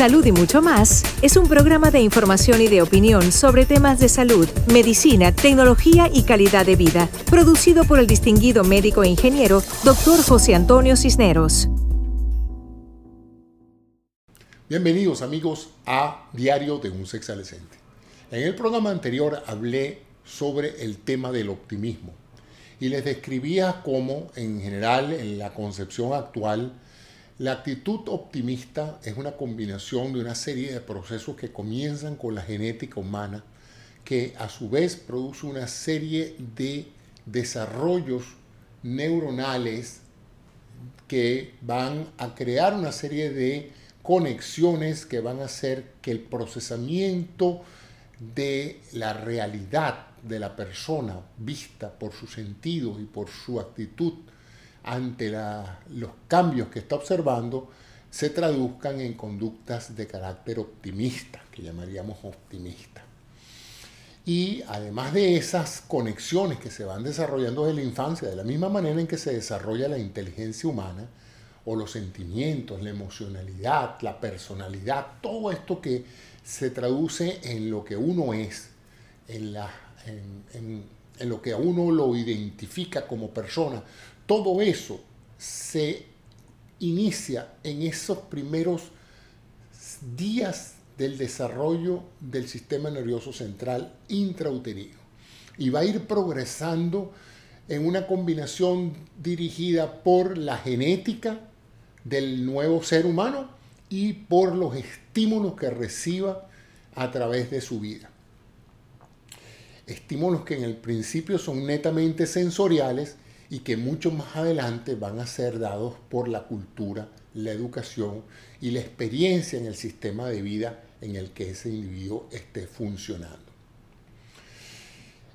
Salud y mucho más es un programa de información y de opinión sobre temas de salud, medicina, tecnología y calidad de vida, producido por el distinguido médico e ingeniero Dr. José Antonio Cisneros. Bienvenidos amigos a Diario de un Sexalescente. En el programa anterior hablé sobre el tema del optimismo y les describía cómo en general en la concepción actual la actitud optimista es una combinación de una serie de procesos que comienzan con la genética humana, que a su vez produce una serie de desarrollos neuronales que van a crear una serie de conexiones que van a hacer que el procesamiento de la realidad de la persona vista por su sentido y por su actitud ante los cambios que está observando se traduzcan en conductas de carácter optimista, que llamaríamos optimista. Y además de esas conexiones que se van desarrollando desde la infancia, de la misma manera en que se desarrolla la inteligencia humana, o los sentimientos, la emocionalidad, la personalidad, todo esto que se traduce en lo que uno es, en, en lo que a uno lo identifica como persona, todo eso se inicia en esos primeros días del desarrollo del sistema nervioso central intrauterino y va a ir progresando en una combinación dirigida por la genética del nuevo ser humano y por los estímulos que reciba a través de su vida. Estímulos que en el principio son netamente sensoriales y que mucho más adelante van a ser dados por la cultura, la educación y la experiencia en el sistema de vida en el que ese individuo esté funcionando.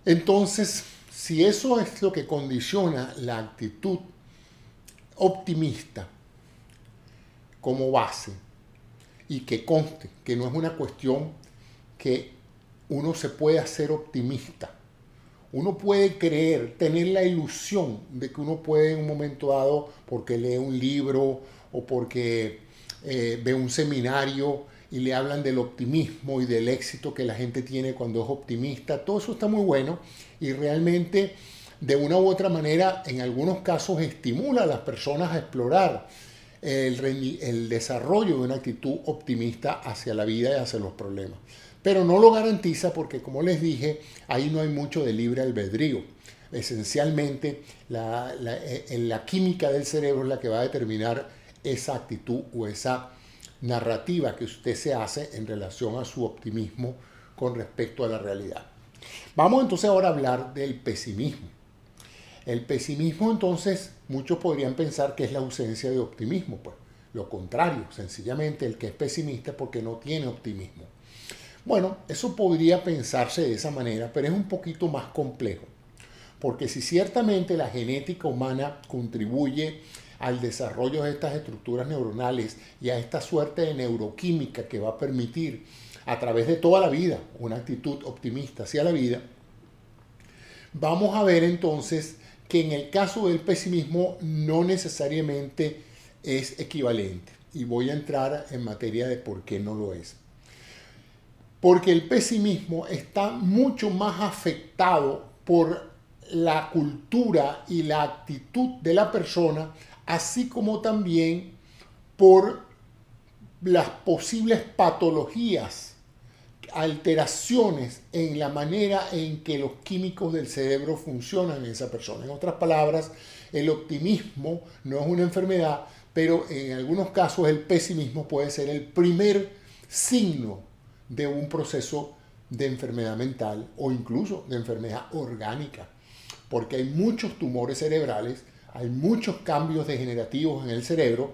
Entonces, si eso es lo que condiciona la actitud optimista como base, y que conste que no es una cuestión que uno se puede hacer optimista, uno puede creer, tener la ilusión de que uno puede en un momento dado, porque lee un libro o porque eh, ve un seminario y le hablan del optimismo y del éxito que la gente tiene cuando es optimista, todo eso está muy bueno y realmente de una u otra manera en algunos casos estimula a las personas a explorar el, el desarrollo de una actitud optimista hacia la vida y hacia los problemas pero no lo garantiza porque, como les dije, ahí no hay mucho de libre albedrío. Esencialmente, la, eh, la química del cerebro es la que va a determinar esa actitud o esa narrativa que usted se hace en relación a su optimismo con respecto a la realidad. Vamos entonces ahora a hablar del pesimismo. El pesimismo entonces muchos podrían pensar que es la ausencia de optimismo, pues lo contrario, sencillamente el que es pesimista porque no tiene optimismo. Bueno, eso podría pensarse de esa manera, pero es un poquito más complejo, porque si ciertamente la genética humana contribuye al desarrollo de estas estructuras neuronales y a esta suerte de neuroquímica que va a permitir a través de toda la vida una actitud optimista hacia la vida, vamos a ver entonces que en el caso del pesimismo no necesariamente es equivalente. Y voy a entrar en materia de por qué no lo es porque el pesimismo está mucho más afectado por la cultura y la actitud de la persona, así como también por las posibles patologías, alteraciones en la manera en que los químicos del cerebro funcionan en esa persona. En otras palabras, el optimismo no es una enfermedad, pero en algunos casos el pesimismo puede ser el primer signo de un proceso de enfermedad mental o incluso de enfermedad orgánica, porque hay muchos tumores cerebrales, hay muchos cambios degenerativos en el cerebro,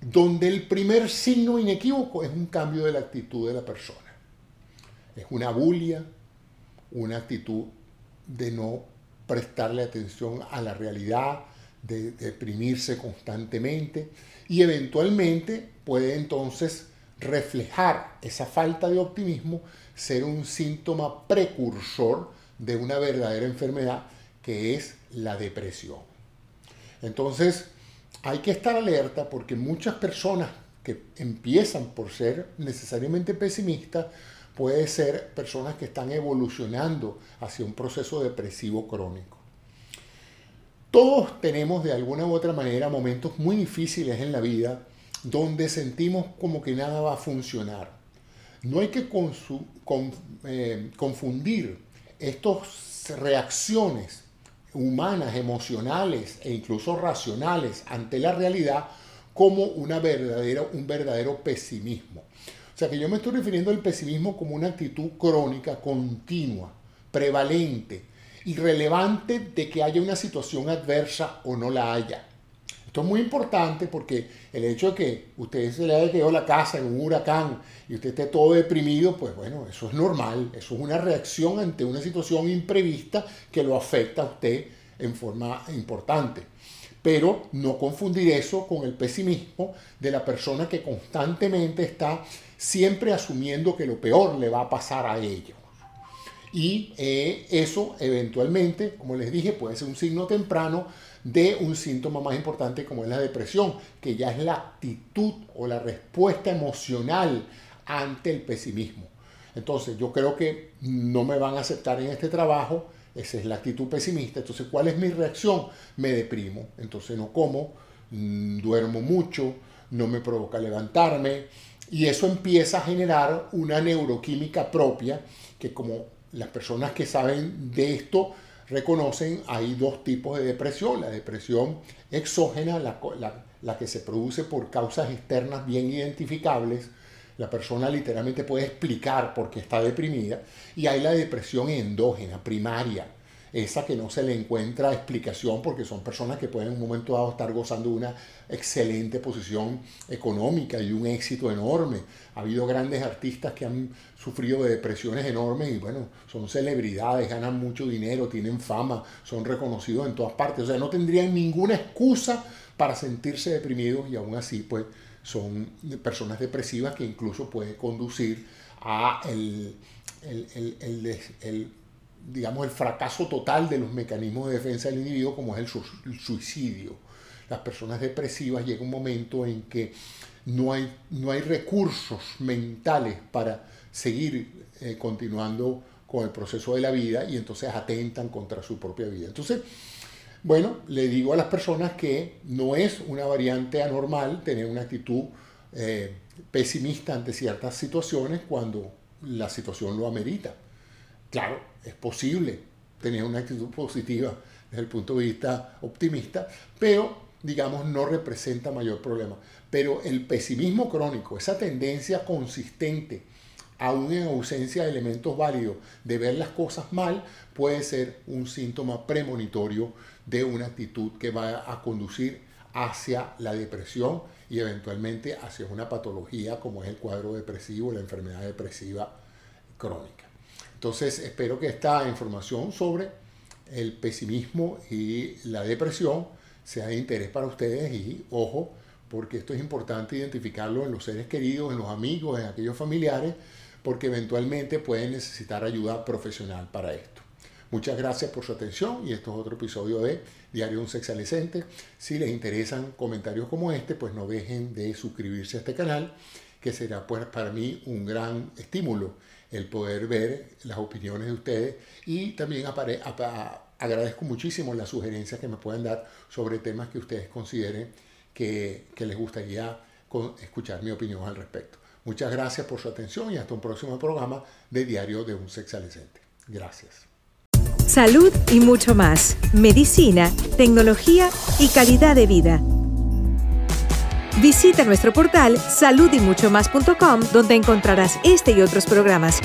donde el primer signo inequívoco es un cambio de la actitud de la persona. Es una bulia, una actitud de no prestarle atención a la realidad, de deprimirse constantemente y eventualmente puede entonces reflejar esa falta de optimismo, ser un síntoma precursor de una verdadera enfermedad que es la depresión. Entonces, hay que estar alerta porque muchas personas que empiezan por ser necesariamente pesimistas, puede ser personas que están evolucionando hacia un proceso depresivo crónico. Todos tenemos de alguna u otra manera momentos muy difíciles en la vida donde sentimos como que nada va a funcionar. No hay que eh, confundir estas reacciones humanas, emocionales e incluso racionales ante la realidad como una verdadera, un verdadero pesimismo. O sea que yo me estoy refiriendo al pesimismo como una actitud crónica, continua, prevalente, irrelevante de que haya una situación adversa o no la haya. Esto es muy importante porque el hecho de que usted se le haya quedado la casa en un huracán y usted esté todo deprimido, pues bueno, eso es normal, eso es una reacción ante una situación imprevista que lo afecta a usted en forma importante. Pero no confundir eso con el pesimismo de la persona que constantemente está siempre asumiendo que lo peor le va a pasar a ellos. Y eh, eso eventualmente, como les dije, puede ser un signo temprano de un síntoma más importante como es la depresión, que ya es la actitud o la respuesta emocional ante el pesimismo. Entonces yo creo que no me van a aceptar en este trabajo, esa es la actitud pesimista. Entonces, ¿cuál es mi reacción? Me deprimo, entonces no como, mm, duermo mucho, no me provoca levantarme, y eso empieza a generar una neuroquímica propia que como las personas que saben de esto reconocen, hay dos tipos de depresión. La depresión exógena, la, que se produce por causas externas bien identificables. La persona literalmente puede explicar por qué está deprimida. Y hay la depresión endógena, primaria, esa que no se le encuentra explicación porque son personas que pueden en un momento dado estar gozando de una excelente posición económica y un éxito enorme. Ha habido grandes artistas que han sufrido de depresiones enormes y bueno, son celebridades, ganan mucho dinero, tienen fama, son reconocidos en todas partes. O sea, no tendrían ninguna excusa para sentirse deprimidos y aún así pues son personas depresivas que incluso puede conducir a el, el digamos, el fracaso total de los mecanismos de defensa del individuo, como es el, suicidio. Las personas depresivas llega un momento en que no hay, no hay recursos mentales para seguir eh, continuando con el proceso de la vida y entonces atentan contra su propia vida. Entonces, bueno, le digo a las personas que no es una variante anormal tener una actitud eh, pesimista ante ciertas situaciones cuando la situación lo amerita. Claro, es posible tener una actitud positiva desde el punto de vista optimista, pero digamos no representa mayor problema. Pero el pesimismo crónico, esa tendencia consistente, aún en ausencia de elementos válidos, de ver las cosas mal, puede ser un síntoma premonitorio de una actitud que va a conducir hacia la depresión y eventualmente hacia una patología como es el cuadro depresivo, la enfermedad depresiva crónica. Entonces, espero que esta información sobre el pesimismo y la depresión sea de interés para ustedes y, ojo, porque esto es importante identificarlo en los seres queridos, en los amigos, en aquellos familiares, porque eventualmente pueden necesitar ayuda profesional para esto. Muchas gracias por su atención y esto es otro episodio de Diario de un Sexualicente. Si les interesan comentarios como este, pues no dejen de suscribirse a este canal, que será pues para mí un gran estímulo el poder ver las opiniones de ustedes y también agradezco muchísimo las sugerencias que me pueden dar sobre temas que ustedes consideren que, que les gustaría escuchar mi opinión al respecto. Muchas gracias por su atención y hasta un próximo programa de Diario de un Sexualicente. Gracias. Salud y mucho más. Medicina, tecnología y calidad de vida. Visita nuestro portal saludymuchomás.com donde encontrarás este y otros programas